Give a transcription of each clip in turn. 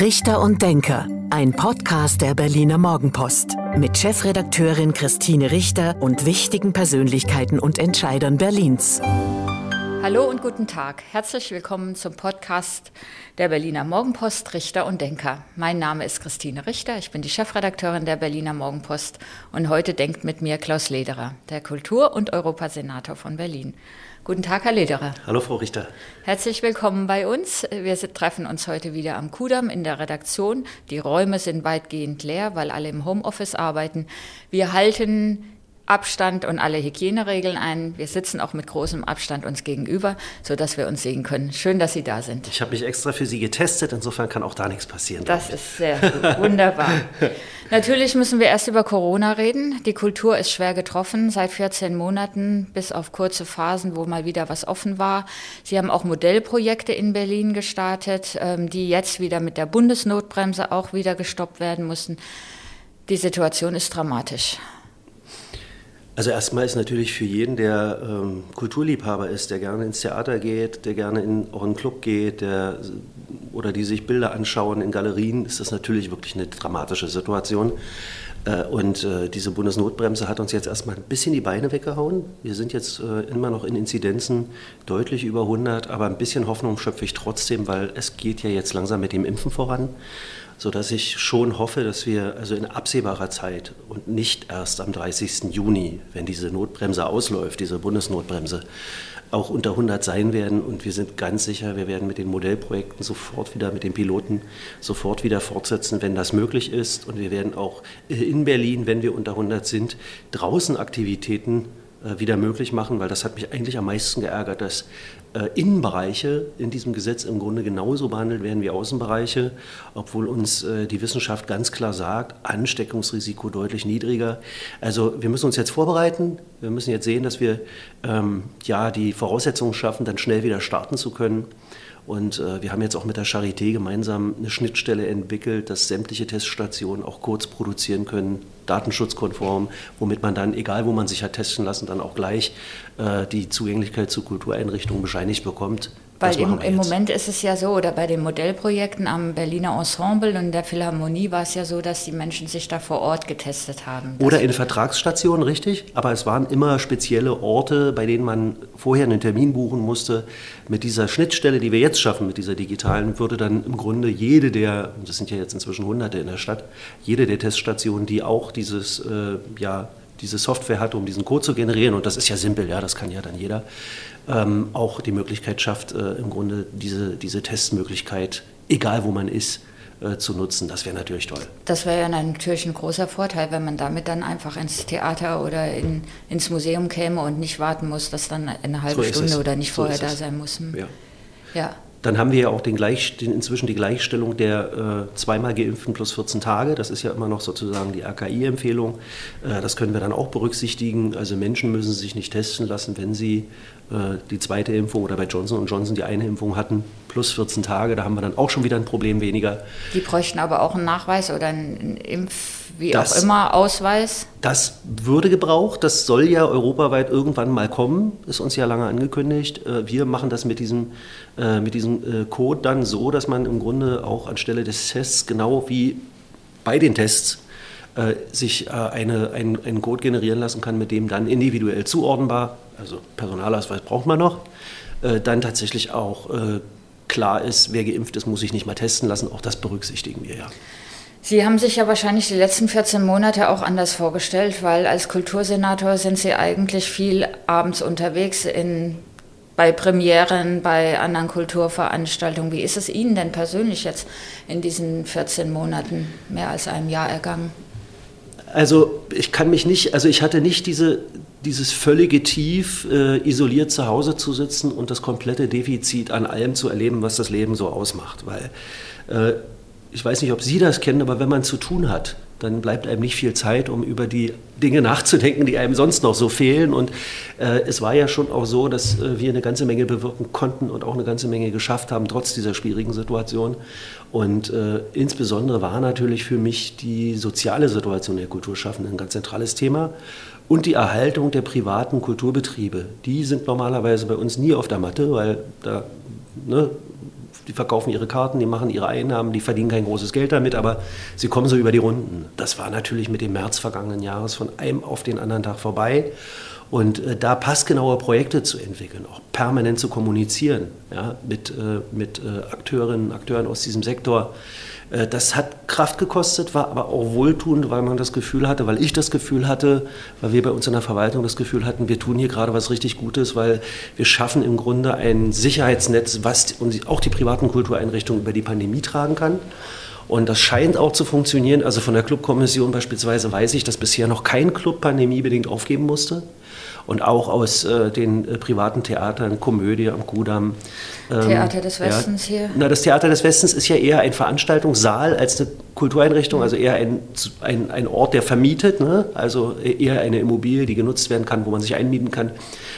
Richter und Denker, ein Podcast der Berliner Morgenpost mit Chefredakteurin Christine Richter und wichtigen Persönlichkeiten und Entscheidern Berlins. Hallo und guten Tag. Herzlich willkommen zum Podcast der Berliner Morgenpost Richter und Denker. Mein Name ist Christine Richter, ich bin die Chefredakteurin der Berliner Morgenpost und heute denkt mit mir Klaus Lederer, der Kultur- und Europasenator von Berlin. Guten Tag, Herr Lederer. Hallo, Frau Richter. Herzlich willkommen bei uns. Wir treffen uns heute wieder am Kudamm in der Redaktion. Die Räume sind weitgehend leer, weil alle im Homeoffice arbeiten. Wir halten Abstand und alle Hygieneregeln ein. Wir sitzen auch mit großem Abstand uns gegenüber, sodass wir uns sehen können. Schön, dass Sie da sind. Ich habe mich extra für Sie getestet, insofern kann auch da nichts passieren. Das ist sehr gut. wunderbar. Natürlich müssen wir erst über Corona reden. Die Kultur ist schwer getroffen seit 14 Monaten, bis auf kurze Phasen, wo mal wieder was offen war. Sie haben auch Modellprojekte in Berlin gestartet, ähm, die jetzt wieder mit der Bundesnotbremse auch wieder gestoppt werden mussten. Die Situation ist dramatisch. Also erstmal ist natürlich für jeden, der ähm, Kulturliebhaber ist, der gerne ins Theater geht, der gerne in auch in einen Club geht, der, oder die sich Bilder anschauen in Galerien, ist das natürlich wirklich eine dramatische Situation. Äh, und äh, diese Bundesnotbremse hat uns jetzt erstmal ein bisschen die Beine weggehauen. Wir sind jetzt äh, immer noch in Inzidenzen deutlich über 100, aber ein bisschen Hoffnung schöpfe ich trotzdem, weil es geht ja jetzt langsam mit dem Impfen voran sodass ich schon hoffe, dass wir also in absehbarer Zeit und nicht erst am 30. Juni, wenn diese Notbremse ausläuft, diese Bundesnotbremse, auch unter 100 sein werden. Und wir sind ganz sicher, wir werden mit den Modellprojekten sofort wieder, mit den Piloten sofort wieder fortsetzen, wenn das möglich ist. Und wir werden auch in Berlin, wenn wir unter 100 sind, draußen Aktivitäten wieder möglich machen, weil das hat mich eigentlich am meisten geärgert, dass äh, Innenbereiche in diesem Gesetz im Grunde genauso behandelt werden wie Außenbereiche, obwohl uns äh, die Wissenschaft ganz klar sagt, Ansteckungsrisiko deutlich niedriger. Also wir müssen uns jetzt vorbereiten, wir müssen jetzt sehen, dass wir ähm, ja die Voraussetzungen schaffen, dann schnell wieder starten zu können. Und äh, wir haben jetzt auch mit der Charité gemeinsam eine Schnittstelle entwickelt, dass sämtliche Teststationen auch kurz produzieren können, datenschutzkonform, womit man dann, egal wo man sich hat testen lassen, dann auch gleich äh, die Zugänglichkeit zu Kultureinrichtungen bescheinigt bekommt. Weil im, im, Moment ist es ja so, oder bei den Modellprojekten am Berliner Ensemble und der Philharmonie war es ja so, dass die Menschen sich da vor Ort getestet haben. Oder in Vertragsstationen, richtig. Aber es waren immer spezielle Orte, bei denen man vorher einen Termin buchen musste. Mit dieser Schnittstelle, die wir jetzt schaffen, mit dieser digitalen, würde dann im Grunde jede der, das sind ja jetzt inzwischen hunderte in der Stadt, jede der Teststationen, die auch dieses, äh, ja, diese Software hat, um diesen Code zu generieren, und das ist ja simpel, ja, das kann ja dann jeder, ähm, auch die Möglichkeit schafft, äh, im Grunde diese, diese Testmöglichkeit, egal wo man ist, äh, zu nutzen. Das wäre natürlich toll. Das wäre ja natürlich ein großer Vorteil, wenn man damit dann einfach ins Theater oder in, ins Museum käme und nicht warten muss, dass dann eine halbe so Stunde oder nicht vorher so da sein muss. Hm. Ja. ja. Dann haben wir ja auch den Gleich, den, inzwischen die Gleichstellung der äh, zweimal geimpften plus 14 Tage. Das ist ja immer noch sozusagen die RKI-Empfehlung. Äh, das können wir dann auch berücksichtigen. Also Menschen müssen sich nicht testen lassen, wenn sie äh, die zweite Impfung oder bei Johnson Johnson die eine Impfung hatten, plus 14 Tage, da haben wir dann auch schon wieder ein Problem weniger. Die bräuchten aber auch einen Nachweis oder einen Impf, wie das, auch immer, Ausweis? Das würde gebraucht, das soll ja europaweit irgendwann mal kommen, ist uns ja lange angekündigt. Äh, wir machen das mit diesem, äh, mit diesem Code dann so, dass man im Grunde auch anstelle des Tests genau wie bei den Tests sich eine, ein, einen Code generieren lassen kann, mit dem dann individuell zuordnenbar also Personalausweis braucht man noch, äh, dann tatsächlich auch äh, klar ist, wer geimpft ist, muss sich nicht mal testen lassen. Auch das berücksichtigen wir ja. Sie haben sich ja wahrscheinlich die letzten 14 Monate auch anders vorgestellt, weil als Kultursenator sind Sie eigentlich viel abends unterwegs in, bei Premieren, bei anderen Kulturveranstaltungen. Wie ist es Ihnen denn persönlich jetzt in diesen 14 Monaten, mehr als einem Jahr ergangen? Also ich kann mich nicht, also ich hatte nicht diese, dieses völlige Tief, äh, isoliert zu Hause zu sitzen und das komplette Defizit an allem zu erleben, was das Leben so ausmacht. Weil äh, ich weiß nicht, ob Sie das kennen, aber wenn man zu tun hat, dann bleibt einem nicht viel Zeit, um über die Dinge nachzudenken, die einem sonst noch so fehlen. Und äh, es war ja schon auch so, dass äh, wir eine ganze Menge bewirken konnten und auch eine ganze Menge geschafft haben, trotz dieser schwierigen Situation. Und äh, insbesondere war natürlich für mich die soziale Situation der Kulturschaffenden ein ganz zentrales Thema und die Erhaltung der privaten Kulturbetriebe. Die sind normalerweise bei uns nie auf der Matte, weil da ne, die verkaufen ihre Karten, die machen ihre Einnahmen, die verdienen kein großes Geld damit, aber sie kommen so über die Runden. Das war natürlich mit dem März vergangenen Jahres von einem auf den anderen Tag vorbei. Und äh, da passgenaue Projekte zu entwickeln, auch permanent zu kommunizieren ja, mit, äh, mit äh, Akteurinnen und Akteuren aus diesem Sektor, das hat Kraft gekostet, war aber auch wohltuend, weil man das Gefühl hatte, weil ich das Gefühl hatte, weil wir bei uns in der Verwaltung das Gefühl hatten, wir tun hier gerade was richtig Gutes, weil wir schaffen im Grunde ein Sicherheitsnetz, was auch die privaten Kultureinrichtungen über die Pandemie tragen kann. Und das scheint auch zu funktionieren. Also von der Clubkommission beispielsweise weiß ich, dass bisher noch kein Club pandemiebedingt aufgeben musste und auch aus äh, den äh, privaten Theatern, Komödie am Kudamm. Ähm, Theater des Westens ja, hier? Na, das Theater des Westens ist ja eher ein Veranstaltungssaal als eine Kultureinrichtung, also eher ein, ein, ein Ort, der vermietet, ne? also eher eine Immobilie, die genutzt werden kann, wo man sich einmieten kann.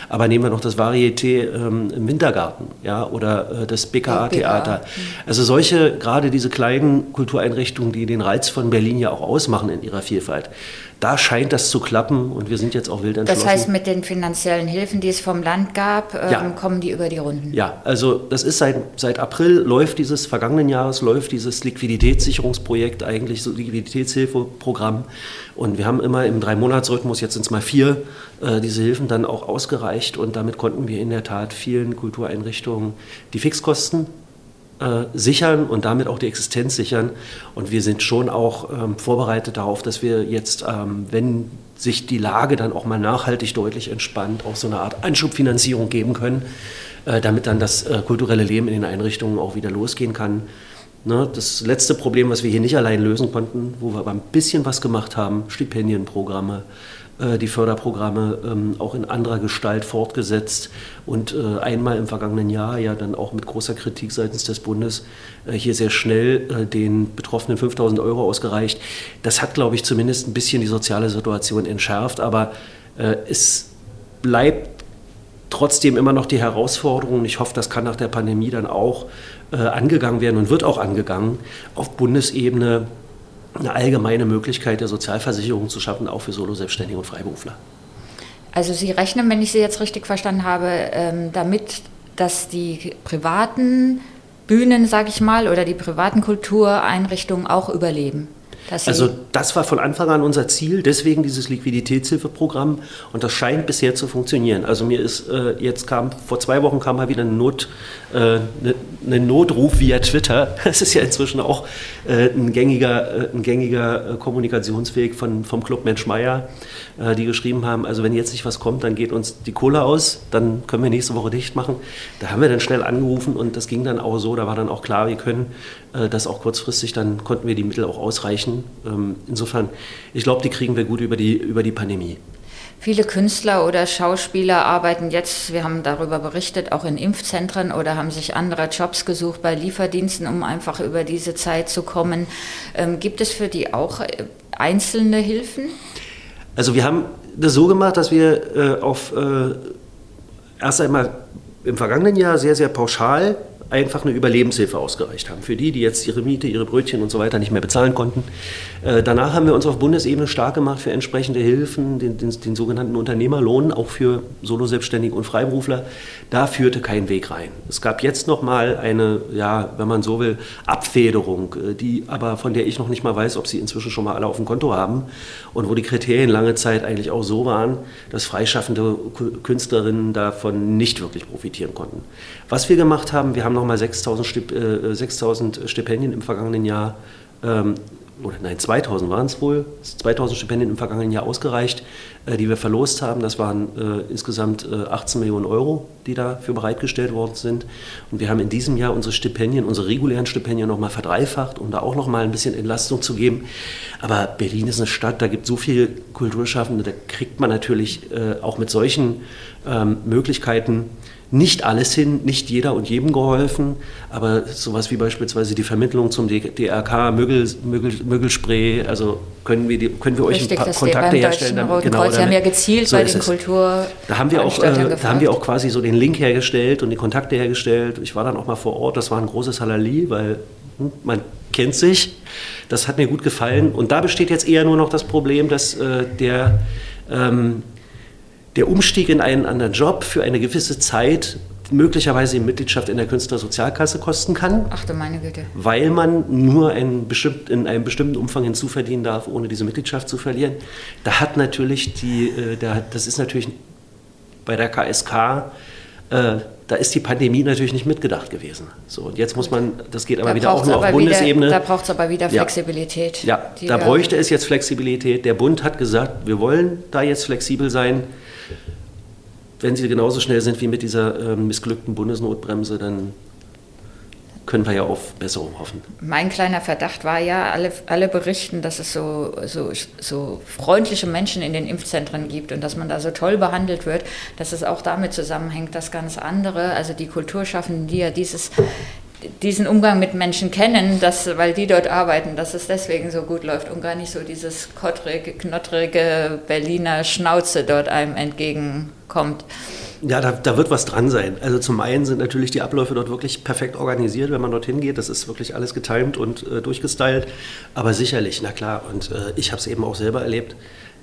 Aber nehmen wir noch das Varieté ähm, im Wintergarten ja? oder äh, das BKA-Theater. Mhm. Also solche, gerade diese kleinen Kultureinrichtungen, die den Reiz von Berlin ja auch ausmachen in ihrer Vielfalt da scheint das zu klappen und wir sind jetzt auch wild entschlossen. Das heißt, mit den finanziellen Hilfen, die es vom Land gab, ähm, ja. kommen die über die Runden? Ja, also das ist seit, seit April läuft dieses vergangenen Jahres, läuft dieses Liquiditätssicherungsprojekt, eigentlich so Liquiditätshilfeprogramm. Und wir haben immer im Drei-Monats-Rhythmus, jetzt sind es mal vier, äh, diese Hilfen dann auch ausgereicht und damit konnten wir in der Tat vielen Kultureinrichtungen die Fixkosten äh, sichern und damit auch die Existenz sichern. Und wir sind schon auch ähm, vorbereitet darauf, dass wir jetzt, ähm, wenn sich die Lage dann auch mal nachhaltig deutlich entspannt, auch so eine Art Anschubfinanzierung geben können, äh, damit dann das äh, kulturelle Leben in den Einrichtungen auch wieder losgehen kann. Ne, das letzte Problem, was wir hier nicht allein lösen konnten, wo wir aber ein bisschen was gemacht haben, Stipendienprogramme, die Förderprogramme ähm, auch in anderer Gestalt fortgesetzt und äh, einmal im vergangenen Jahr ja dann auch mit großer Kritik seitens des Bundes äh, hier sehr schnell den Betroffenen 5000 Euro ausgereicht. Das hat, glaube ich, zumindest ein bisschen die soziale Situation entschärft, aber es bleibt trotzdem immer noch die Herausforderung. Ich hoffe, das kann nach der Pandemie dann auch angegangen werden und wird auch angegangen, auf Bundesebene eine allgemeine Möglichkeit der Sozialversicherung zu schaffen, auch für Solo-Selbstständige und Freiberufler. Also Sie rechnen, wenn ich Sie jetzt richtig verstanden habe, ähm, damit, dass die privaten Bühnen, sage ich mal, oder die privaten Kultureinrichtungen auch überleben also das war von Anfang an unser Ziel, deswegen dieses Liquiditätshilfeprogramm und das scheint bisher zu funktionieren. Also mir ist äh, jetzt kam vor zwei Wochen kam mal wieder eine Not, äh, eine, eine, Notruf via Twitter. Das ist ja inzwischen auch äh, ein gängiger, äh, ein gängiger äh, Kommunikationsweg von, vom Club Mensch Meier, äh, die geschrieben haben, also wenn jetzt nicht was kommt, dann geht uns die Kohle aus, dann können wir nächste Woche dicht machen. Da haben wir dann schnell angerufen und das ging dann auch so, da war dann auch klar, wir können das auch kurzfristig, dann konnten wir die Mittel auch ausreichen ähm, insofern, ich glaube, die kriegen wir gut über die, über die Pandemie. Viele Künstler oder Schauspieler arbeiten jetzt, wir haben darüber berichtet, auch in Impfzentren oder haben sich andere Jobs gesucht bei Lieferdiensten, um einfach über diese Zeit zu kommen. Ähm, gibt es für die auch äh, einzelne Hilfen? Also wir haben das so gemacht, dass wir äh, auf äh, erst einmal im vergangenen Jahr sehr, sehr pauschal einfach eine Überlebenshilfe ausgereicht haben. Für die, die jetzt ihre Miete, ihre Brötchen und so weiter nicht mehr bezahlen konnten. Äh, danach haben wir uns auf Bundesebene stark gemacht für entsprechende Hilfen, den, den, den sogenannten Unternehmerlohn, auch für Solo-Selbstständige und Freiberufler. Da führte kein Weg rein. Es gab jetzt noch mal eine, ja, wenn man so will, Abfederung, äh, die aber von der ich noch nicht mal weiß, ob sie inzwischen schon mal alle auf dem Konto haben und wo die Kriterien lange Zeit eigentlich auch so waren, dass freischaffende Künstlerinnen davon nicht wirklich profitieren konnten. Was wir gemacht haben, wir haben nochmal 6000 Stip äh, 6000 Stipendien im vergangenen Jahr, ähm, oder nein, 2000 waren es wohl, 2000 Stipendien im vergangenen Jahr ausgereicht, äh, die wir verlost haben. Das waren äh, insgesamt 18 äh, Millionen Euro, die dafür bereitgestellt worden sind. Und wir haben in diesem Jahr unsere Stipendien, unsere regulären Stipendien nochmal verdreifacht, um da auch nochmal ein bisschen Entlastung zu geben. Aber Berlin ist eine Stadt, da gibt es so viele Kulturschaffende, da kriegt man natürlich äh, auch mit solchen ähm, Möglichkeiten nicht alles hin, nicht jeder und jedem geholfen, aber sowas wie beispielsweise die Vermittlung zum DRK, Mögel, Mögel, Mögelspray, also können wir, die, können wir euch Richtig, ein paar Kontakte herstellen. Damit, genau, Kreuz, damit, haben ja gezielt so bei den Kultur. Da haben wir auch, äh, da haben wir auch quasi so den Link hergestellt und die Kontakte hergestellt. Ich war dann auch mal vor Ort, das war ein großes Halali, weil hm, man kennt sich. Das hat mir gut gefallen. Und da besteht jetzt eher nur noch das Problem, dass äh, der ähm, der Umstieg in einen anderen Job für eine gewisse Zeit möglicherweise die Mitgliedschaft in der Künstlersozialkasse kosten kann. Ach du meine Güte. Weil man nur ein bestimmt, in einem bestimmten Umfang hinzuverdienen darf, ohne diese Mitgliedschaft zu verlieren. Da hat natürlich die, äh, da, das ist natürlich bei der KSK, äh, da ist die Pandemie natürlich nicht mitgedacht gewesen. So, und jetzt muss man, das geht aber da wieder auch nur auf Bundesebene. Wieder, da braucht es aber wieder Flexibilität. Ja, ja da bräuchte es jetzt Flexibilität. Der Bund hat gesagt, wir wollen da jetzt flexibel sein wenn sie genauso schnell sind wie mit dieser äh, missglückten Bundesnotbremse, dann können wir ja auf Besserung hoffen. Mein kleiner Verdacht war ja, alle, alle berichten, dass es so, so, so freundliche Menschen in den Impfzentren gibt und dass man da so toll behandelt wird, dass es auch damit zusammenhängt, dass ganz andere, also die Kulturschaffenden, die ja dieses diesen Umgang mit Menschen kennen, dass, weil die dort arbeiten, dass es deswegen so gut läuft und gar nicht so dieses kottrige, knottrige Berliner Schnauze dort einem entgegenkommt. Ja, da, da, wird was dran sein. Also zum einen sind natürlich die Abläufe dort wirklich perfekt organisiert, wenn man dorthin geht. Das ist wirklich alles getimt und äh, durchgestylt. Aber sicherlich, na klar. Und äh, ich habe es eben auch selber erlebt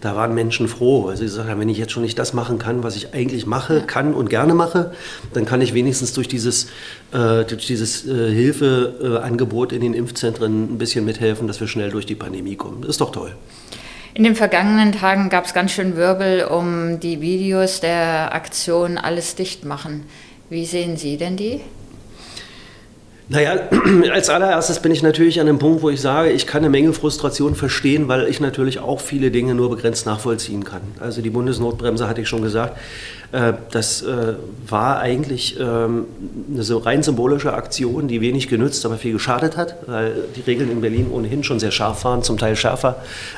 da waren Menschen froh, weil sie gesagt haben, wenn ich jetzt schon nicht das machen kann, was ich eigentlich mache, kann und gerne mache, dann kann ich wenigstens durch dieses, äh, durch dieses äh, Hilfeangebot in den Impfzentren ein bisschen mithelfen, dass wir schnell durch die Pandemie kommen. Das ist doch toll. In den vergangenen Tagen gab es ganz schön Wirbel um die Videos der Aktion Alles dicht machen. Wie sehen Sie denn die? Naja, als allererstes bin ich natürlich an dem Punkt, wo ich sage, ich kann eine Menge Frustration verstehen, weil ich natürlich auch viele Dinge nur begrenzt nachvollziehen kann. Also die Bundesnotbremse hatte ich schon gesagt. Äh, das äh, war eigentlich ähm, eine so rein symbolische Aktion, die wenig genützt, aber viel geschadet hat, weil die Regeln in Berlin ohnehin schon sehr scharf waren, zum Teil schärfer,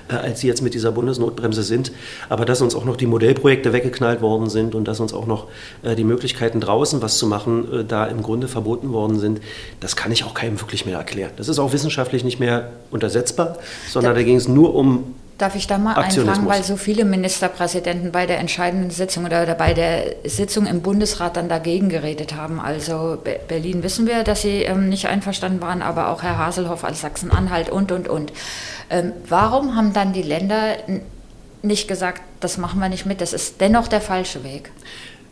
äh, als sie jetzt mit dieser Bundesnotbremse sind. Aber dass uns auch noch die Modellprojekte weggeknallt worden sind und dass uns auch noch die Möglichkeiten draußen was zu machen, da im Grunde verboten worden sind, das kann ich auch keinem wirklich mehr erklären. Das ist auch wissenschaftlich nicht mehr untersetzbar, sondern da, da ging es nur um Darf ich da mal einfangen, weil so viele Ministerpräsidenten bei der entscheidenden Sitzung oder bei der Sitzung im Bundesrat dann dagegen geredet haben. Also Berlin wissen wir, dass sie ähm, nicht einverstanden waren, aber auch Herr Haselhoff als Sachsen-Anhalt und, und, und. Ähm, warum haben dann die Länder nicht gesagt, das machen wir nicht mit, das ist dennoch der falsche Weg?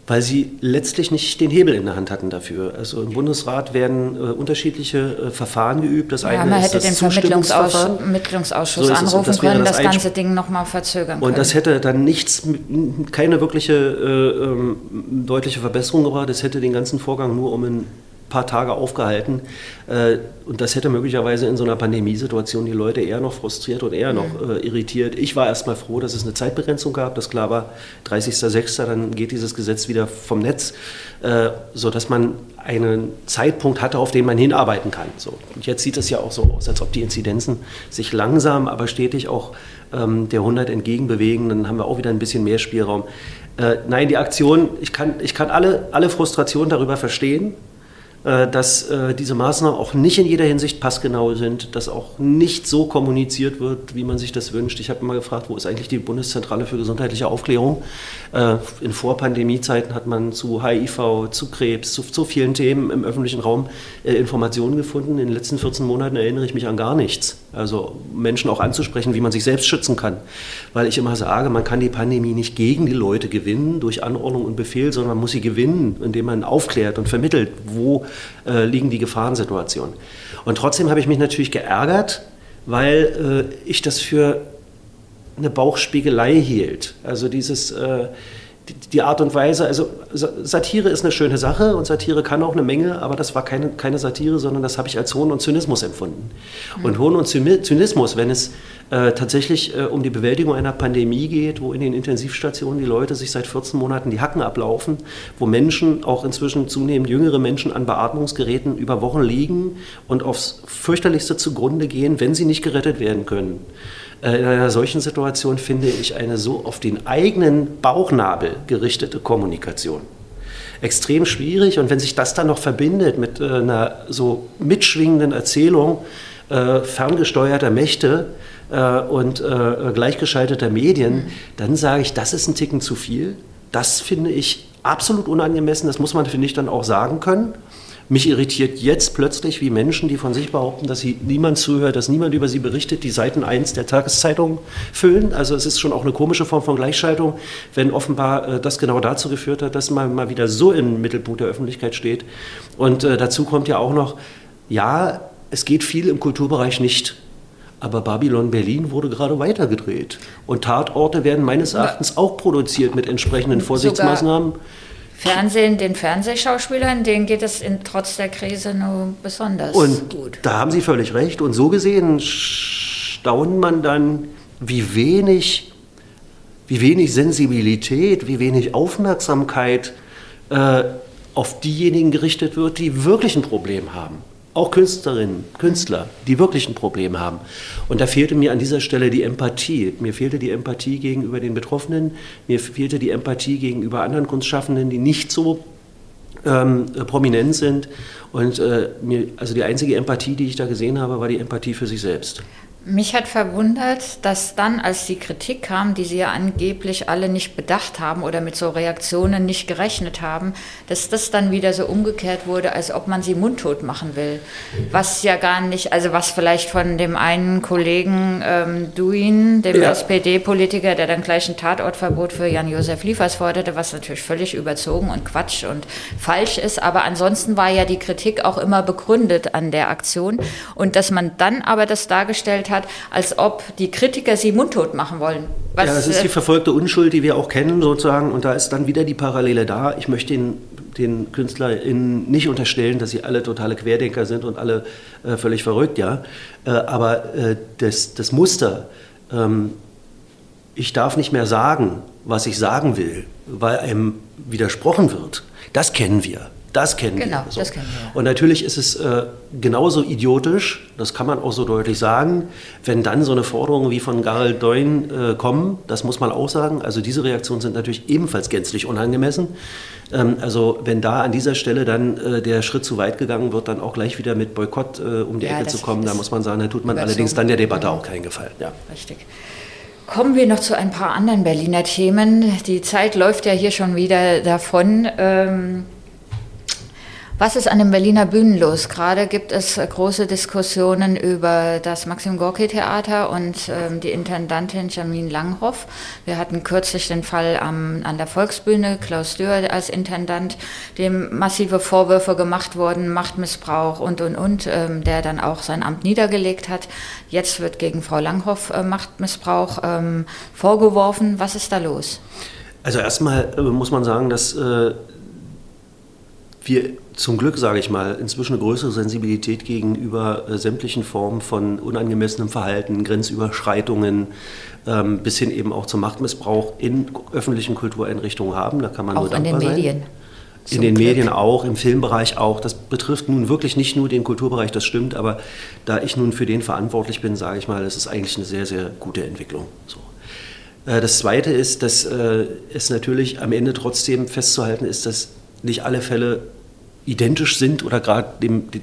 Weil sie letztlich nicht den Hebel in der Hand hatten dafür. Also im Bundesrat werden äh, unterschiedliche äh, Verfahren geübt. Das ja, eine man hätte den Vermittlungsausschuss so anrufen das können, das, das ganze Ding nochmal verzögern können. Und das hätte dann nichts, keine wirkliche äh, ähm, deutliche Verbesserung gebracht. Das hätte den ganzen Vorgang nur um ein paar Tage aufgehalten. Äh, und das hätte möglicherweise in so einer Pandemiesituation die Leute eher noch frustriert und eher noch mhm. äh, irritiert. Ich war erstmal froh, dass es eine Zeitbegrenzung gab, dass klar war, 30.06. dann geht dieses Gesetz wieder vom Netz, äh, sodass man einen Zeitpunkt hatte, auf den man hinarbeiten kann. So. Und jetzt sieht es ja auch so aus, als ob die Inzidenzen sich langsam, aber stetig auch ähm, der 100 entgegenbewegen. Dann haben wir auch wieder ein bisschen mehr Spielraum. Äh, nein, die Aktion, ich kann, ich kann alle, alle Frustrationen darüber verstehen. Äh, dass äh, diese Maßnahmen auch nicht in jeder Hinsicht passgenau sind, dass auch nicht so kommuniziert wird, wie man sich das wünscht. Ich habe immer gefragt, wo ist eigentlich die Bundeszentrale für gesundheitliche Aufklärung? Äh, in Vorpandemiezeiten hat man zu HIV, zu Krebs, zu, zu vielen Themen im öffentlichen Raum Informationen gefunden. In den letzten 14 Monaten erinnere ich mich an gar nichts. Also Menschen auch anzusprechen, wie man sich selbst schützen kann. Weil ich immer sage, man kann die Pandemie nicht gegen die Leute gewinnen durch Anordnung und Befehl, sondern man muss sie gewinnen, indem man aufklärt und vermittelt, wo äh, liegen die Gefahrensituationen. Und trotzdem habe ich mich natürlich geärgert, weil äh, ich das für eine Bauchspiegelei hielt. Also dieses... Äh, die Art und Weise, also Satire ist eine schöne Sache und Satire kann auch eine Menge, aber das war keine, keine Satire, sondern das habe ich als Hohn und Zynismus empfunden. Mhm. Und Hohn und Zynismus, wenn es äh, tatsächlich äh, um die Bewältigung einer Pandemie geht, wo in den Intensivstationen die Leute sich seit 14 Monaten die Hacken ablaufen, wo Menschen, auch inzwischen zunehmend jüngere Menschen an Beatmungsgeräten über Wochen liegen und aufs fürchterlichste zugrunde gehen, wenn sie nicht gerettet werden können. Äh, in einer solchen Situation finde ich eine so auf den eigenen Bauchnabel gerichtete Kommunikation extrem schwierig. Und wenn sich das dann noch verbindet mit äh, einer so mitschwingenden Erzählung äh, ferngesteuerter Mächte äh, und äh, gleichgeschalteter Medien, mhm. dann sage ich, das ist ein Ticken zu viel. Das finde ich absolut unangemessen. Das muss man, finde ich, dann auch sagen können. Mich irritiert jetzt plötzlich, wie Menschen, die von sich behaupten, dass sie niemand zuhört, dass niemand über sie berichtet, die Seiten 1 der Tageszeitung füllen. Also es ist schon auch eine komische Form von Gleichschaltung, wenn offenbar äh, das genau dazu geführt hat, dass man mal wieder so im Mittelpunkt der Öffentlichkeit steht. Und äh, dazu kommt ja auch noch, ja, es geht viel im Kulturbereich nicht. Aber Babylon Berlin wurde gerade weitergedreht. Und Tatorte werden meines Erachtens auch produziert mit entsprechenden Vorsichtsmaßnahmen. Sogar Fernsehen, den Fernsehschauspielern, denen geht es in, trotz der Krise nur besonders und gut. Da haben Sie völlig recht. Und so gesehen staunt man dann, wie wenig, wie wenig Sensibilität, wie wenig Aufmerksamkeit äh, auf diejenigen gerichtet wird, die wirklich ein Problem haben auch Künstlerinnen, Künstler, die wirklich ein Problem haben. Und da fehlte mir an dieser Stelle die Empathie. Mir fehlte die Empathie gegenüber den Betroffenen, mir fehlte die Empathie gegenüber anderen Kunstschaffenden, die nicht so ähm, prominent sind. Und äh, mir, also die einzige Empathie, die ich da gesehen habe, war die Empathie für sich selbst. Mich hat verwundert, dass dann, als die Kritik kam, die Sie ja angeblich alle nicht bedacht haben oder mit so Reaktionen nicht gerechnet haben, dass das dann wieder so umgekehrt wurde, als ob man sie mundtot machen will. Was ja gar nicht, also was vielleicht von dem einen Kollegen ähm, Duin, dem ja. SPD-Politiker, der dann gleich ein Tatortverbot für Jan-Josef Liefers forderte, was natürlich völlig überzogen und Quatsch und falsch ist. Aber ansonsten war ja die Kritik auch immer begründet an der Aktion. Und dass man dann aber das dargestellt hat, hat, als ob die Kritiker sie mundtot machen wollen. Was, ja, das ist die äh, verfolgte Unschuld, die wir auch kennen sozusagen. Und da ist dann wieder die Parallele da. Ich möchte den, den KünstlerInnen nicht unterstellen, dass sie alle totale Querdenker sind und alle äh, völlig verrückt, ja. Äh, aber äh, das, das Muster, ähm, ich darf nicht mehr sagen, was ich sagen will, weil einem widersprochen wird, das kennen wir. Das kennen genau, wir. So. das kennen wir. Und natürlich ist es äh, genauso idiotisch, das kann man auch so deutlich sagen, wenn dann so eine Forderung wie von Garel Deun äh, kommen, das muss man auch sagen. Also diese Reaktionen sind natürlich ebenfalls gänzlich unangemessen. Ähm, also wenn da an dieser Stelle dann äh, der Schritt zu weit gegangen wird, dann auch gleich wieder mit Boykott äh, um die ja, Ecke zu kommen, da muss man sagen, da tut man allerdings dann der Debatte auch keinen Gefallen. Ja. Richtig. Kommen wir noch zu ein paar anderen Berliner Themen. Die Zeit läuft ja hier schon wieder davon. Ähm was ist an den Berliner Bühnen los? Gerade gibt es große Diskussionen über das Maxim Gorki Theater und ähm, die Intendantin Jamin Langhoff. Wir hatten kürzlich den Fall am, an der Volksbühne, Klaus Dürr als Intendant, dem massive Vorwürfe gemacht wurden, Machtmissbrauch und, und, und, ähm, der dann auch sein Amt niedergelegt hat. Jetzt wird gegen Frau Langhoff äh, Machtmissbrauch ähm, vorgeworfen. Was ist da los? Also erstmal äh, muss man sagen, dass äh, wir zum Glück, sage ich mal, inzwischen eine größere Sensibilität gegenüber äh, sämtlichen Formen von unangemessenem Verhalten, Grenzüberschreitungen ähm, bis hin eben auch zum Machtmissbrauch in öffentlichen Kultureinrichtungen haben. Da kann man auch nur dankbar in den sein. Medien. In den Glück. Medien auch, im Filmbereich auch. Das betrifft nun wirklich nicht nur den Kulturbereich, das stimmt, aber da ich nun für den verantwortlich bin, sage ich mal, das ist eigentlich eine sehr, sehr gute Entwicklung. So. Äh, das Zweite ist, dass äh, es natürlich am Ende trotzdem festzuhalten ist, dass nicht alle Fälle identisch sind oder gerade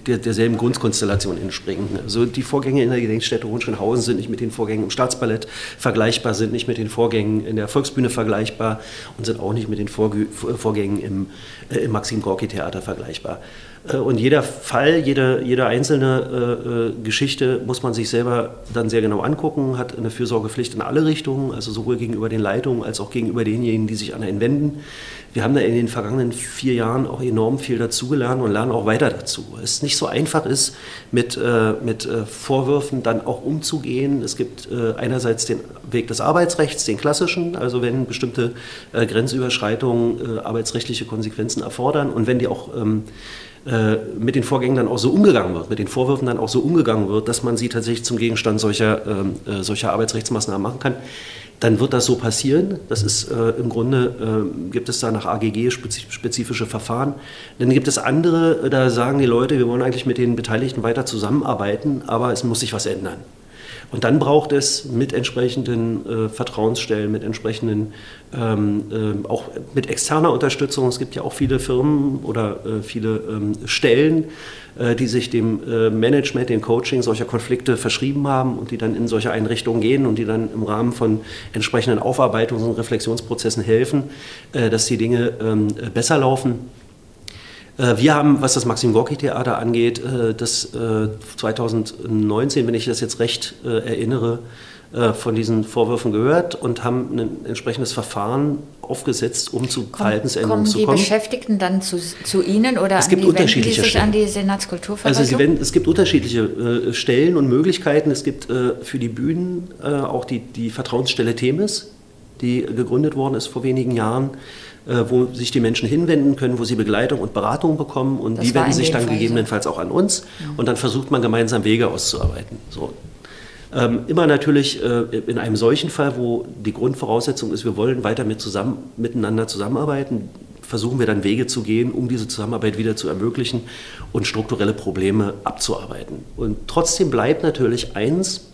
der, derselben Grundkonstellation entspringen. Also die Vorgänge in der Gedenkstätte Hohenschönhausen sind nicht mit den Vorgängen im Staatsballett vergleichbar, sind nicht mit den Vorgängen in der Volksbühne vergleichbar und sind auch nicht mit den Vorgängen im, äh, im Maxim Gorki Theater vergleichbar. Äh, und jeder Fall, jede, jede einzelne äh, äh, Geschichte muss man sich selber dann sehr genau angucken, hat eine Fürsorgepflicht in alle Richtungen, also sowohl gegenüber den Leitungen als auch gegenüber denjenigen, die sich an einen wenden. Wir haben da in den vergangenen vier Jahren auch enorm viel dazugelernt und lernen auch weiter dazu. Es nicht so einfach ist, mit, äh, mit äh, Vorwürfen dann auch umzugehen. Es gibt äh, einerseits den Weg des Arbeitsrechts, den klassischen, also wenn bestimmte Grenzüberschreitungen arbeitsrechtliche Konsequenzen erfordern und wenn die auch ähm, äh, mit den Vorgängen dann auch so umgegangen wird, mit den Vorwürfen dann auch so umgegangen wird, dass man sie tatsächlich zum Gegenstand solcher, ähm, äh, solcher Arbeitsrechtsmaßnahmen machen kann, dann wird das so passieren. Das ist äh, im Grunde, äh, gibt es da nach AGG spezifische Verfahren. Dann gibt es andere, da sagen die Leute, wir wollen eigentlich mit den Beteiligten weiter zusammenarbeiten, aber es muss sich was ändern. Und dann braucht es mit entsprechenden äh, Vertrauensstellen, mit entsprechenden, ähm, äh, auch mit externer Unterstützung. Es gibt ja auch viele Firmen oder äh, viele ähm, Stellen, äh, die sich dem äh, Management, dem Coaching solcher Konflikte verschrieben haben und die dann in solche Einrichtungen gehen und die dann im Rahmen von entsprechenden Aufarbeitungs- und Reflexionsprozessen helfen, äh, dass die Dinge ähm, besser laufen. Äh, wir haben, was das Maxim Gorki Theater angeht, äh, das 2019, wenn ich das jetzt recht erinnere, von diesen Vorwürfen gehört und haben ein entsprechendes Verfahren aufgesetzt, um zu Komm, Verhaltensänderungen zu kommen. Kommen die Beschäftigten dann zu, zu Ihnen oder es gibt die, unterschiedliche sich an die Senatskulturverwaltung? Also wenden, es gibt unterschiedliche äh, Stellen und Möglichkeiten. Es gibt äh, für die Bühnen äh, auch die, die Vertrauensstelle Themis, die gegründet worden ist vor wenigen Jahren äh, wo sich die Menschen hinwenden können, wo sie Begleitung und Beratung bekommen und das die wenden sich dann Fall gegebenenfalls so. auch an uns ja. und dann versucht man gemeinsam Wege auszuarbeiten. So. Ähm, immer natürlich äh, in einem solchen Fall, wo die Grundvoraussetzung ist, wir wollen weiter mit zusammen, miteinander zusammenarbeiten, versuchen wir dann Wege zu gehen, um diese Zusammenarbeit wieder zu ermöglichen und strukturelle Probleme abzuarbeiten. Und trotzdem bleibt natürlich eins,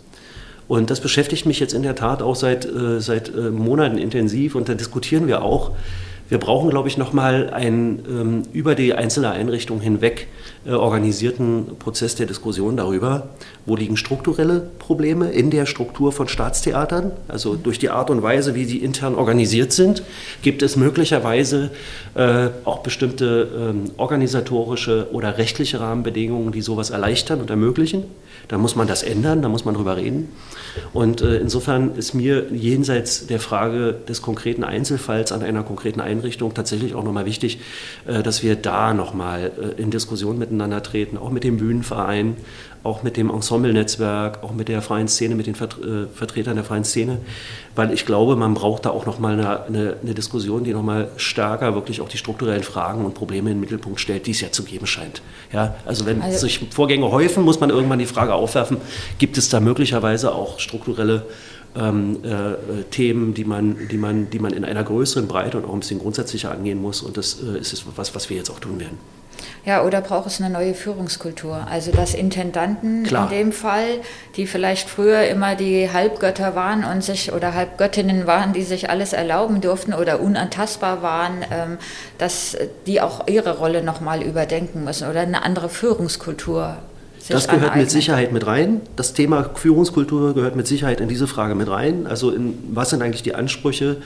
und das beschäftigt mich jetzt in der Tat auch seit, äh, seit äh, Monaten intensiv und da diskutieren wir auch, wir brauchen, glaube ich, nochmal einen ähm, über die einzelne Einrichtung hinweg äh, organisierten Prozess der Diskussion darüber, wo liegen strukturelle Probleme in der Struktur von Staatstheatern, also durch die Art und Weise, wie sie intern organisiert sind, gibt es möglicherweise auch bestimmte ähm, organisatorische oder rechtliche Rahmenbedingungen, die sowas erleichtern und ermöglichen. Da muss man das ändern, da muss man drüber reden. Und äh, insofern ist mir jenseits der Frage des konkreten Einzelfalls an einer konkreten Einrichtung tatsächlich auch nochmal wichtig, äh, dass wir da nochmal äh, in Diskussion miteinander treten, auch mit dem Bühnenverein, auch mit dem Ensemble-Netzwerk, auch mit der freien Szene, mit den äh, Vertretern der freien Szene, weil ich glaube, man braucht da auch nochmal eine, eine, eine Diskussion, die nochmal stärker wirklich auch die strukturellen Fragen und Probleme in den Mittelpunkt stellt, die es ja zu geben scheint. Ja, also wenn also, sich Vorgänge häufen, muss man irgendwann die Frage aufwerfen, gibt es da möglicherweise auch strukturelle ähm, äh, Themen, die man, die, man, die man in einer größeren Breite und auch ein bisschen grundsätzlicher angehen muss. Und das äh, ist was, was wir jetzt auch tun werden. Ja, oder braucht es eine neue Führungskultur? Also dass Intendanten Klar. in dem Fall, die vielleicht früher immer die Halbgötter waren und sich oder Halbgöttinnen waren, die sich alles erlauben durften oder unantastbar waren, ähm, dass die auch ihre Rolle nochmal überdenken müssen oder eine andere Führungskultur das gehört aneignen. mit Sicherheit mit rein. Das Thema Führungskultur gehört mit Sicherheit in diese Frage mit rein. Also in, was sind eigentlich die Ansprüche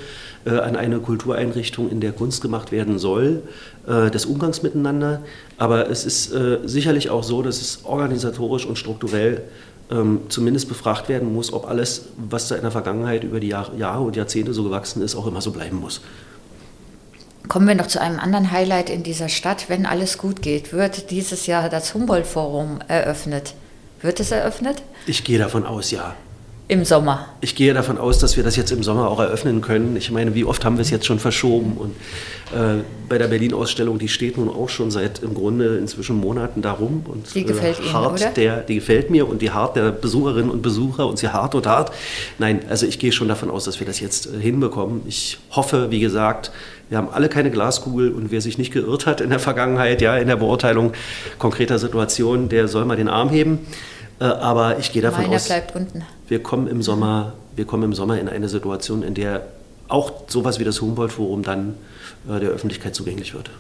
äh, an eine Kultureinrichtung, in der Kunst gemacht werden soll, äh, des Umgangs miteinander. Aber es ist äh, sicherlich auch so, dass es organisatorisch und strukturell ähm, zumindest befragt werden muss, ob alles, was da in der Vergangenheit über die Jahr, Jahre und Jahrzehnte so gewachsen ist, auch immer so bleiben muss. Kommen wir noch zu einem anderen Highlight in dieser Stadt. Wenn alles gut geht, wird dieses Jahr das Humboldt-Forum eröffnet. Wird es eröffnet? Ich gehe davon aus, ja. Im Sommer. Ich gehe davon aus, dass wir das jetzt im Sommer auch eröffnen können. Ich meine, wie oft haben wir es jetzt schon verschoben? Und äh, bei der Berlin-Ausstellung, die steht nun auch schon seit im Grunde inzwischen Monaten darum. Und, die gefällt äh, hart Ihnen, oder? Der, die gefällt mir und die hart der Besucherinnen und Besucher und sie hart und hart. Nein, also ich gehe schon davon aus, dass wir das jetzt äh, hinbekommen. Ich hoffe, wie gesagt, wir haben alle keine Glaskugel und wer sich nicht geirrt hat in der Vergangenheit, ja, in der Beurteilung konkreter Situationen, der soll mal den Arm heben. Äh, aber ich gehe davon Meiner aus, bleibt unten. Wir, kommen im Sommer, wir kommen im Sommer in eine Situation, in der auch sowas wie das Humboldt-Forum dann äh, der Öffentlichkeit zugänglich wird.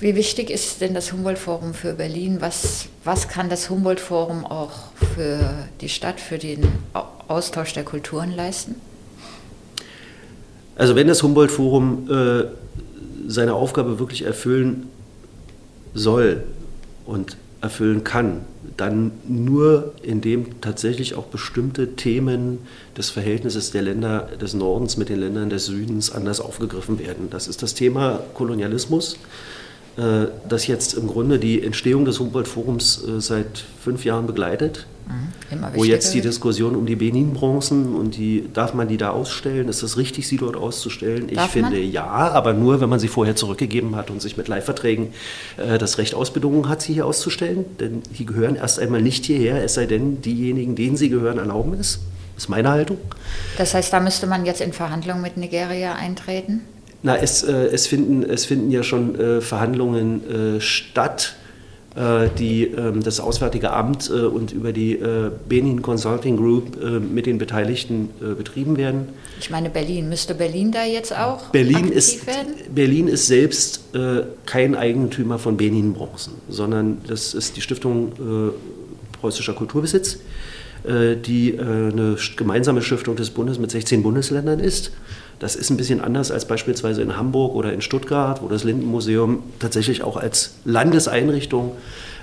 Wie wichtig ist denn das Humboldt-Forum für Berlin? Was, was kann das Humboldt-Forum auch für die Stadt, für den Austausch der Kulturen leisten? Also wenn das Humboldt-Forum äh, seine Aufgabe wirklich erfüllen soll und erfüllen kann, dann nur, indem tatsächlich auch bestimmte Themen des Verhältnisses der Länder des Nordens mit den Ländern des Südens anders aufgegriffen werden. Das ist das Thema Kolonialismus. Äh, das jetzt im Grunde die Entstehung des Humboldt-Forums äh, seit fünf Jahren begleitet. Mhm, wo jetzt die Diskussion um die Benin-Bronzen und die, darf man die da ausstellen? Ist es richtig, sie dort auszustellen? Darf ich finde man? ja, aber nur, wenn man sie vorher zurückgegeben hat und sich mit Leihverträgen äh, das Recht ausbedungen hat, sie hier auszustellen. Denn die gehören erst einmal nicht hierher, es sei denn, diejenigen, denen sie gehören, erlauben es. Das ist meine Haltung. Das heißt, da müsste man jetzt in Verhandlungen mit Nigeria eintreten? Na, es, äh, es, finden, es finden ja schon äh, Verhandlungen äh, statt, äh, die ähm, das Auswärtige Amt äh, und über die äh, Benin Consulting Group mit den Beteiligten betrieben werden. Ich meine, Berlin, müsste Berlin da jetzt auch Berlin aktiv ist, werden? Berlin ist selbst kein Eigentümer von Benin Bronzen, sondern das ist die Stiftung Preußischer Kulturbesitz, die eine gemeinsame Stiftung des Bundes mit 16 Bundesländern ist. Das ist ein bisschen anders als beispielsweise in Hamburg oder in Stuttgart, wo das Lindenmuseum tatsächlich auch als Landeseinrichtung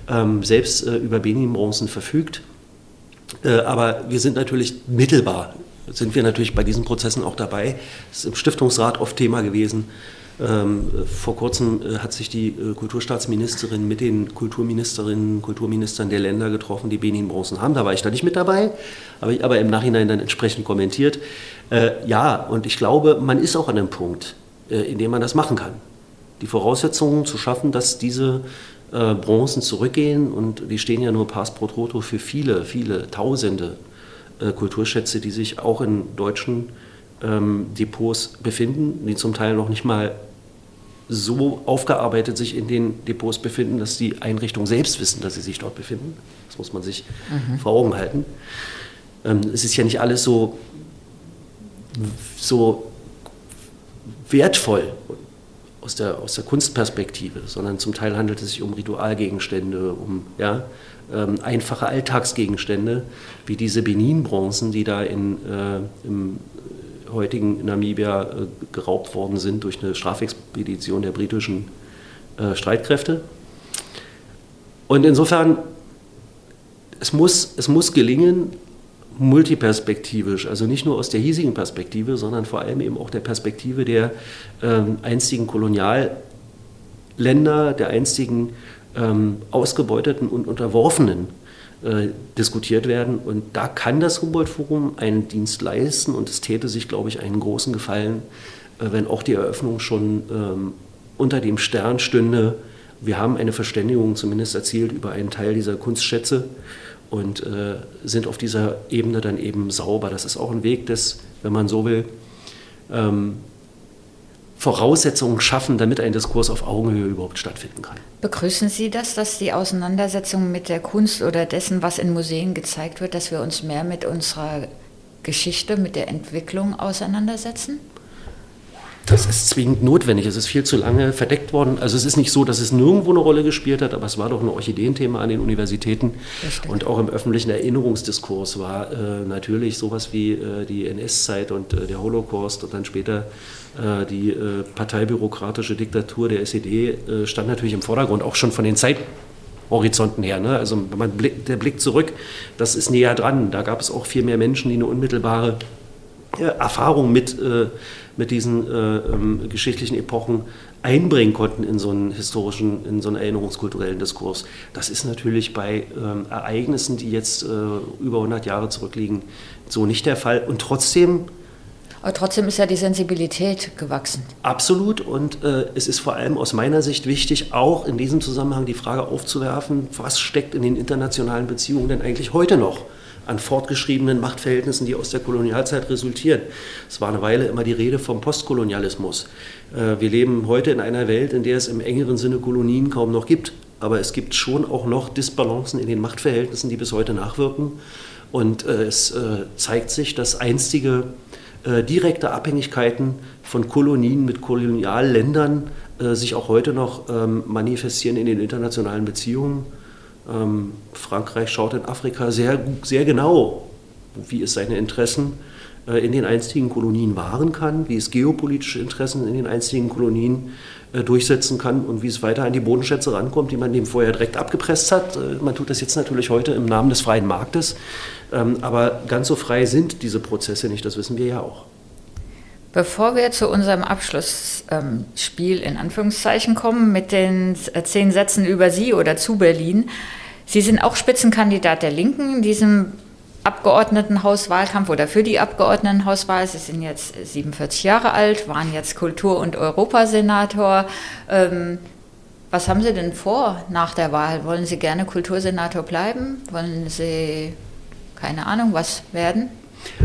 ähm, selbst äh, über Benin-Bronzen verfügt. Äh, aber wir sind natürlich mittelbar, sind wir natürlich bei diesen Prozessen auch dabei. Das ist im Stiftungsrat oft Thema gewesen. Ähm, vor kurzem äh, hat sich die äh, Kulturstaatsministerin mit den Kulturministerinnen, Kulturministern der Länder getroffen, die Benin-Bronzen haben. Da war ich da nicht mit dabei, habe ich aber im Nachhinein dann entsprechend kommentiert. Äh, ja, und ich glaube, man ist auch an einem Punkt, in dem man das machen kann. Die Voraussetzungen zu schaffen, dass diese Bronzen zurückgehen und die stehen ja nur pass pro toto für viele, viele Tausende Kulturschätze, die sich auch in deutschen ähm, Depots befinden, die zum Teil noch nicht mal so aufgearbeitet sich in den Depots befinden, dass die Einrichtungen selbst wissen, dass sie sich dort befinden. Das muss man sich mhm. vor Augen halten. Ähm, es ist ja nicht alles so, so wertvoll aus der, aus der Kunstperspektive, sondern zum Teil handelt es sich um Ritualgegenstände, um ja, ähm, einfache Alltagsgegenstände, wie diese Benin-Bronzen, die da in, äh, im heutigen Namibia äh, geraubt worden sind durch eine Strafexpedition der britischen äh, Streitkräfte. Und insofern, es muss, es muss gelingen, multiperspektivisch, also nicht nur aus der hiesigen Perspektive, sondern vor allem eben auch der Perspektive der ähm, einstigen Kolonialländer, der einstigen ähm, ausgebeuteten und unterworfenen äh, diskutiert werden. Und da kann das Humboldt-Forum einen Dienst leisten und es täte sich, glaube ich, einen großen Gefallen, äh, wenn auch die Eröffnung schon ähm, unter dem Stern stünde. Wir haben eine Verständigung zumindest erzielt über einen Teil dieser Kunstschätze und äh, sind auf dieser Ebene dann eben sauber. Das ist auch ein Weg des, wenn man so will, ähm, Voraussetzungen schaffen, damit ein Diskurs auf Augenhöhe überhaupt stattfinden kann. Begrüßen Sie das, dass die Auseinandersetzung mit der Kunst oder dessen, was in Museen gezeigt wird, dass wir uns mehr mit unserer Geschichte, mit der Entwicklung auseinandersetzen? Das ist zwingend notwendig. Es ist viel zu lange verdeckt worden. Also es ist nicht so, dass es nirgendwo eine Rolle gespielt hat, aber es war doch ein Orchideenthema an den Universitäten. Und auch im öffentlichen Erinnerungsdiskurs war äh, natürlich sowas wie äh, die NS-Zeit und äh, der Holocaust und dann später äh, die äh, parteibürokratische Diktatur der SED äh, stand natürlich im Vordergrund, auch schon von den Zeithorizonten her. Ne? Also wenn man blick, der Blick zurück, das ist näher dran. Da gab es auch viel mehr Menschen, die eine unmittelbare Erfahrung mit mit diesen äh, ähm, geschichtlichen Epochen einbringen konnten in so einen historischen, in so einen erinnerungskulturellen Diskurs. Das ist natürlich bei ähm, Ereignissen, die jetzt äh, über 100 Jahre zurückliegen, so nicht der Fall. Und trotzdem aber trotzdem ist ja die Sensibilität gewachsen. Absolut. Und äh, es ist vor allem aus meiner Sicht wichtig, auch in diesem Zusammenhang die Frage aufzuwerfen, was steckt in den internationalen Beziehungen denn eigentlich heute noch? An fortgeschriebenen Machtverhältnissen, die aus der Kolonialzeit resultieren. Es war eine Weile immer die Rede vom Postkolonialismus. Äh, wir leben heute in einer Welt, in der es im engeren Sinne Kolonien kaum noch gibt. Aber es gibt schon auch noch Disbalancen in den Machtverhältnissen, die bis heute nachwirken. Und äh, es äh, zeigt sich, dass einstige direkte Abhängigkeiten von Kolonien mit Kolonialländern sich auch heute noch ähm, manifestieren in den internationalen Beziehungen. Ähm, Frankreich schaut in Afrika sehr, sehr genau, wie es seine Interessen äh, in den einstigen Kolonien wahren kann, wie es geopolitische Interessen in den einstigen Kolonien äh, durchsetzen kann und wie es weiter an die Bodenschätze rankommt, die man dem vorher direkt abgepresst hat. Äh, man tut das jetzt natürlich heute im Namen des freien Marktes, ähm, aber ganz so frei sind diese Prozesse nicht, das wissen wir ja auch. Bevor wir zu unserem Abschlussspiel in Anführungszeichen kommen mit den zehn Sätzen über Sie oder zu Berlin, Sie sind auch Spitzenkandidat der Linken in diesem Abgeordnetenhauswahlkampf oder für die Abgeordnetenhauswahl. Sie sind jetzt 47 Jahre alt, waren jetzt Kultur- und Europasenator. Ähm, was haben Sie denn vor nach der Wahl? Wollen Sie gerne Kultursenator bleiben? Wollen Sie, keine Ahnung, was werden?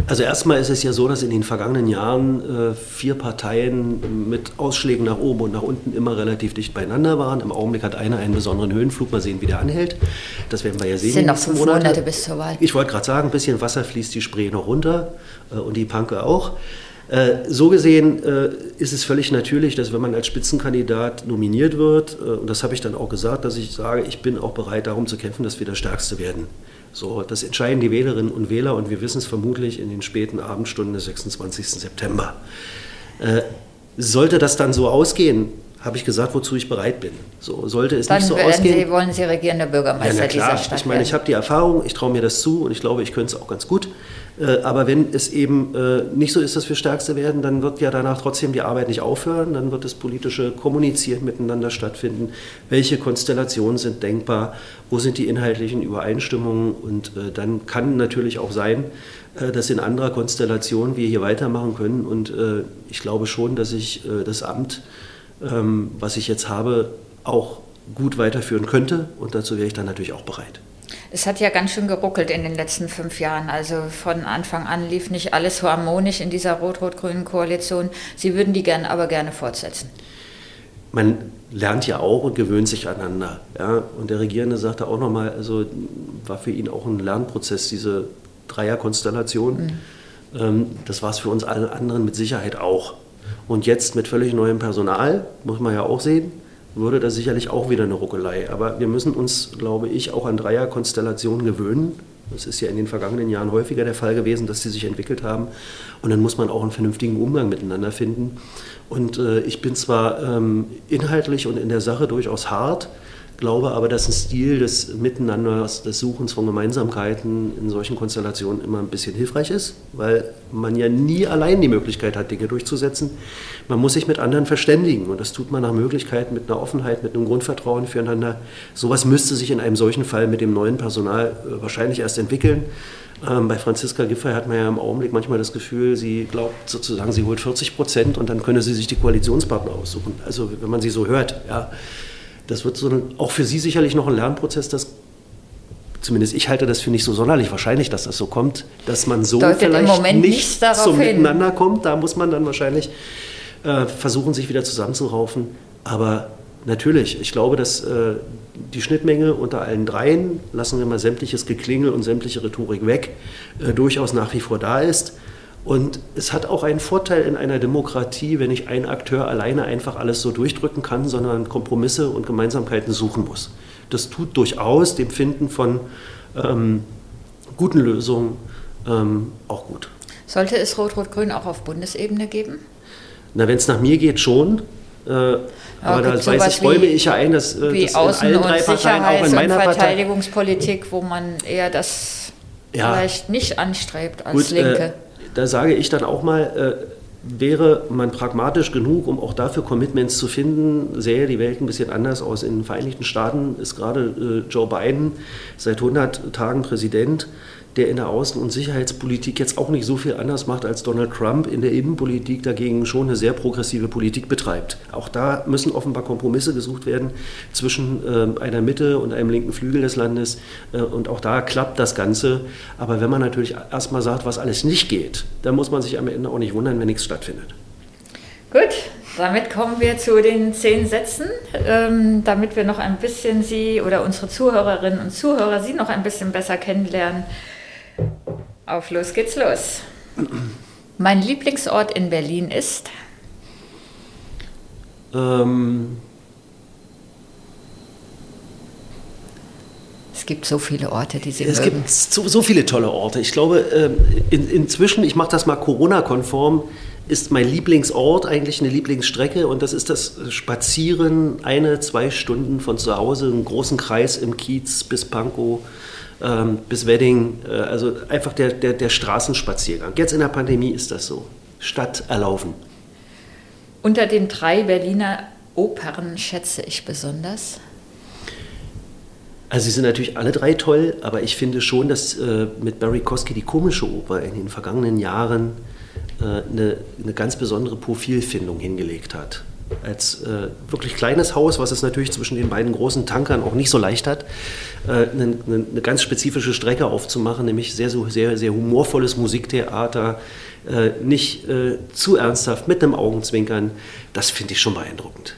Also erstmal ist es ja so, dass in den vergangenen Jahren äh, vier Parteien mit Ausschlägen nach oben und nach unten immer relativ dicht beieinander waren. Im Augenblick hat einer einen besonderen Höhenflug. Mal sehen, wie der anhält. Das werden wir ja sehen. Es sind noch fünf Monate. Monate bis zur Wahl. Ich wollte gerade sagen, ein bisschen Wasser fließt die Spree noch runter äh, und die Panke auch. Äh, so gesehen äh, ist es völlig natürlich, dass wenn man als Spitzenkandidat nominiert wird, äh, und das habe ich dann auch gesagt, dass ich sage, ich bin auch bereit darum zu kämpfen, dass wir der Stärkste werden. So, das entscheiden die Wählerinnen und Wähler und wir wissen es vermutlich in den späten Abendstunden des 26. September. Äh, sollte das dann so ausgehen, habe ich gesagt, wozu ich bereit bin. So sollte es Dann nicht so ausgehen. Sie, wollen Sie regierender Bürgermeister Ja, na klar. dieser Stadt Ich meine, ich habe die Erfahrung, ich traue mir das zu und ich glaube, ich könnte es auch ganz gut. Äh, Aber wenn es eben äh, nicht so ist, dass wir Stärkste werden, dann wird ja danach trotzdem die Arbeit nicht aufhören. Dann wird das politische Kommunizieren miteinander stattfinden. Welche Konstellationen sind denkbar? Wo sind die inhaltlichen Übereinstimmungen? Und äh, dann kann natürlich auch sein, dass in anderer Konstellation wir hier weitermachen können. Und ich glaube schon, dass ich das Amt, ähm, was ich jetzt habe, auch gut weiterführen könnte. Und dazu wäre ich dann natürlich auch bereit. Es hat ja ganz schön geruckelt in den letzten fünf Jahren. Also von Anfang an lief nicht alles so harmonisch in dieser rot-rot-grünen Koalition. Sie würden die gern, aber gerne fortsetzen. man lernt ja auch und gewöhnt sich aneinander. Ja? Und der Regierende sagte auch nochmal, also war für ihn auch ein Lernprozess, diese Dreierkonstellation. Ähm, das war es für uns alle anderen mit Sicherheit auch. Und jetzt mit völlig neuem Personal, muss man ja auch sehen, würde das sicherlich auch wieder eine Ruckelei. Aber wir müssen uns, glaube ich, auch an Dreierkonstellationen gewöhnen. Das ist ja in den vergangenen Jahren häufiger der Fall gewesen, dass sie sich entwickelt haben. Und dann muss man auch einen vernünftigen Umgang miteinander finden. Und äh, ich bin zwar ähm, inhaltlich und in der Sache durchaus hart, glaube aber, dass ein Stil des Miteinanders, des Suchens von Gemeinsamkeiten in solchen Konstellationen immer ein bisschen hilfreich ist, weil man ja nie allein die Möglichkeit hat, Dinge durchzusetzen. Man muss sich mit anderen verständigen und das tut man nach Möglichkeit mit einer Offenheit, mit einem Grundvertrauen füreinander. Sowas müsste sich in einem solchen Fall mit dem neuen Personal äh, wahrscheinlich erst entwickeln. Ähm, bei Franziska Giffey hat man ja im Augenblick manchmal das Gefühl, sie glaubt sozusagen, sie holt 40 Prozent und dann könne sie sich die Koalitionspartner aussuchen. Also wenn man sie so hört, ja. Das wird so ein, auch für Sie sicherlich noch ein Lernprozess, dass zumindest ich halte das für nicht so sonderlich wahrscheinlich, dass das so kommt, dass man so Deutet vielleicht nicht zum hin. Miteinander kommt. Da muss man dann wahrscheinlich äh, versuchen, sich wieder zusammenzuraufen. Aber natürlich, ich glaube, dass äh, die Schnittmenge unter allen dreien, lassen wir mal sämtliches Geklingel und sämtliche Rhetorik weg, äh, durchaus nach wie vor da ist. Und es hat auch einen Vorteil in einer Demokratie, wenn nicht ein Akteur alleine einfach alles so durchdrücken kann, sondern Kompromisse und Gemeinsamkeiten suchen muss. Das tut durchaus dem Finden von ähm, guten Lösungen ähm, auch gut. Sollte es Rot-Rot-Grün auch auf Bundesebene geben? Na, wenn es nach mir geht, schon. Äh, aber da gibt's weiß ich, räume ich ja ein, dass, äh, Wie dass Außen- in allen und drei Parteien, auch Sicherheits- in und meiner Partei, Verteidigungspolitik, wo man eher das Ja. vielleicht nicht anstrebt als Gut, Linke. äh, da sage ich dann auch mal, äh, wäre man pragmatisch genug, um auch dafür Commitments zu finden, sähe die Welt ein bisschen anders aus. In den Vereinigten Staaten ist gerade äh, Joe Biden seit 100 Tagen Präsident, der in der Außen- und Sicherheitspolitik jetzt auch nicht so viel anders macht als Donald Trump, in der Innenpolitik dagegen schon eine sehr progressive Politik betreibt. Auch da müssen offenbar Kompromisse gesucht werden zwischen ähm, einer Mitte und einem linken Flügel des Landes. Äh, und auch da klappt das Ganze. Aber wenn man natürlich erstmal sagt, was alles nicht geht, dann muss man sich am Ende auch nicht wundern, wenn nichts stattfindet. Gut, damit kommen wir zu den zehn Sätzen, ähm, damit wir noch ein bisschen Sie oder unsere Zuhörerinnen und Zuhörer Sie noch ein bisschen besser kennenlernen. Auf los geht's los. Mein Lieblingsort in Berlin ist Ähm, Es gibt so viele Orte, die Sie Es mögen. gibt so, so viele tolle Orte. Ich glaube, ähm, in, inzwischen, ich mache das mal Corona-konform, ist mein Lieblingsort eigentlich eine Lieblingsstrecke und das ist das Spazieren eine, zwei Stunden von zu Hause, einen großen Kreis im Kiez bis Pankow, ähm, bis Wedding. Äh, also einfach der, der, der Straßenspaziergang. Jetzt in der Pandemie ist das so. Stadt erlaufen. Unter den drei Berliner Opern schätze ich besonders. Also sie sind natürlich alle drei toll, aber ich finde schon, dass äh, mit Barry Kosky die komische Oper in den vergangenen Jahren äh, eine, eine ganz besondere Profilfindung hingelegt hat. Als äh, wirklich kleines Haus, was es natürlich zwischen den beiden großen Tankern auch nicht so leicht hat, äh, eine, eine, ganz spezifische Strecke aufzumachen, nämlich sehr, sehr, sehr humorvolles Musiktheater, äh, nicht äh, zu ernsthaft, mit einem Augenzwinkern. Das finde ich schon beeindruckend.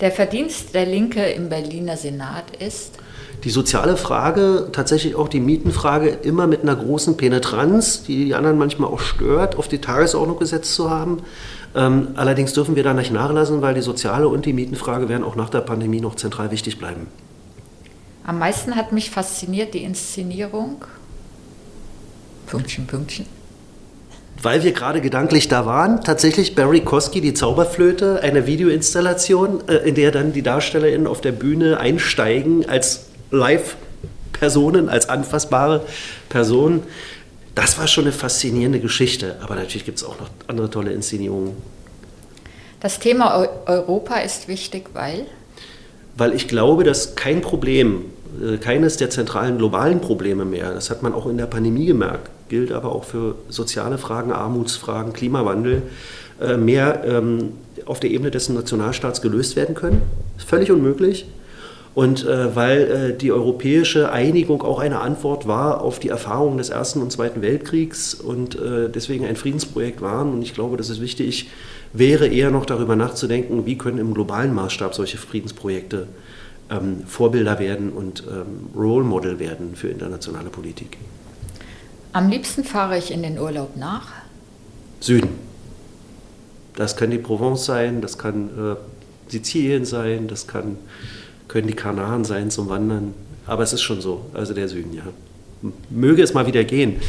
Der Verdienst der Linke im Berliner Senat ist, die soziale Frage, tatsächlich auch die Mietenfrage, immer mit einer großen Penetranz, die die anderen manchmal auch stört, auf die Tagesordnung gesetzt zu haben. Ähm, allerdings dürfen wir da nicht nachlassen, weil die soziale und die Mietenfrage werden auch nach der Pandemie noch zentral wichtig bleiben. am meisten hat mich fasziniert die Inszenierung. Pünktchen, Pünktchen. weil wir gerade gedanklich da waren, tatsächlich Barry Kosky, die Zauberflöte, eine Videoinstallation, äh, in der dann die DarstellerInnen auf der Bühne einsteigen als Live-Personen, als anfassbare Personen. Das war schon eine faszinierende Geschichte, aber natürlich gibt es auch noch andere tolle Inszenierungen. Das Thema Europa ist wichtig, weil? Weil ich glaube, dass kein Problem, äh, keines der zentralen globalen Probleme mehr, das hat man auch in der Pandemie gemerkt, gilt aber auch für soziale Fragen, Armutsfragen, Klimawandel, äh, mehr ähm, auf der Ebene des Nationalstaats gelöst werden können. Ist völlig unmöglich. Und äh, weil äh, die europäische Einigung auch eine Antwort war auf die Erfahrungen des Ersten und Zweiten Weltkriegs und äh, deswegen ein Friedensprojekt waren. Und ich glaube, dass es wichtig wäre, eher noch darüber nachzudenken, wie können im globalen Maßstab solche Friedensprojekte ähm, Vorbilder werden und ähm, Role Model werden für internationale Politik. Am liebsten fahre ich in den Urlaub nach? Süden. Das kann die Provence sein, das kann äh, Sizilien sein, das kann, können die Kanaren sein zum Wandern. Aber es ist schon so, also der Süden, ja. Möge es mal wieder gehen.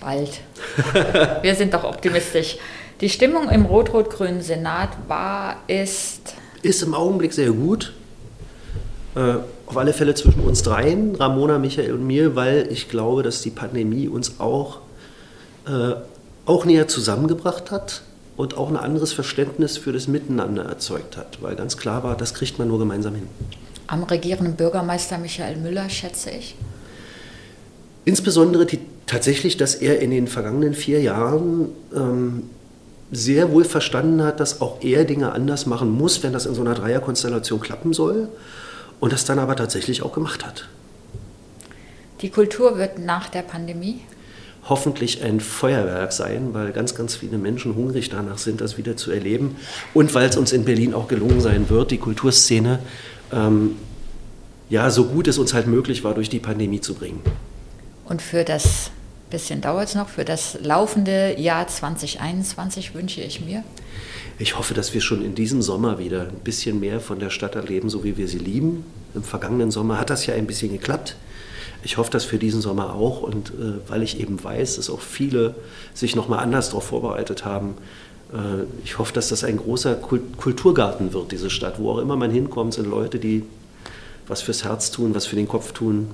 Bald. Wir sind doch optimistisch. Die Stimmung im rot-rot-grünen Senat war, ist. Ist im Augenblick sehr gut. Äh, auf alle Fälle zwischen uns dreien, Ramona, Michael und mir, weil ich glaube, dass die Pandemie uns auch, äh, auch näher zusammengebracht hat und auch ein anderes Verständnis für das Miteinander erzeugt hat, weil ganz klar war, das kriegt man nur gemeinsam hin. Am regierenden Bürgermeister Michael Müller schätze ich. Insbesondere die, tatsächlich, dass er in den vergangenen vier Jahren ähm, sehr wohl verstanden hat, dass auch er Dinge anders machen muss, wenn das in so einer Dreierkonstellation klappen soll und das dann aber tatsächlich auch gemacht hat. Die Kultur wird nach der Pandemie hoffentlich ein Feuerwerk sein, weil ganz, ganz viele Menschen hungrig danach sind, das wieder zu erleben. Und weil es uns in Berlin auch gelungen sein wird, die Kulturszene ähm, ja so gut es uns halt möglich war, durch die Pandemie zu bringen. Und für das bisschen dauert es noch, für das laufende Jahr 2021 wünsche ich mir? Ich hoffe, dass wir schon in diesem Sommer wieder ein bisschen mehr von der Stadt erleben, so wie wir sie lieben. Im vergangenen Sommer hat das ja ein bisschen geklappt. Ich hoffe das für diesen Sommer auch und äh, weil ich eben weiß, dass auch viele sich nochmal anders darauf vorbereitet haben. Äh, ich hoffe, dass das ein großer Kult Kulturgarten wird, diese Stadt. Wo auch immer man hinkommt, sind Leute, die was fürs Herz tun, was für den Kopf tun.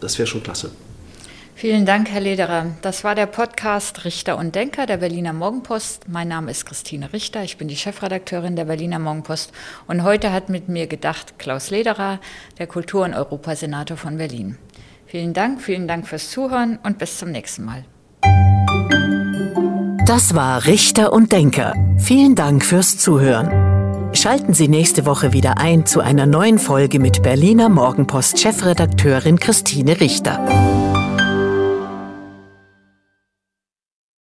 Das wäre schon klasse. Vielen Dank, Herr Lederer. Das war der Podcast Richter und Denker der Berliner Morgenpost. Mein Name ist Christine Richter. Ich bin die Chefredakteurin der Berliner Morgenpost. Und heute hat mit mir gedacht Klaus Lederer, der Kultur- und Europasenator von Berlin. Vielen Dank, vielen Dank fürs Zuhören und bis zum nächsten Mal. Das war Richter und Denker. Vielen Dank fürs Zuhören. Schalten Sie nächste Woche wieder ein zu einer neuen Folge mit Berliner Morgenpost Chefredakteurin Christine Richter.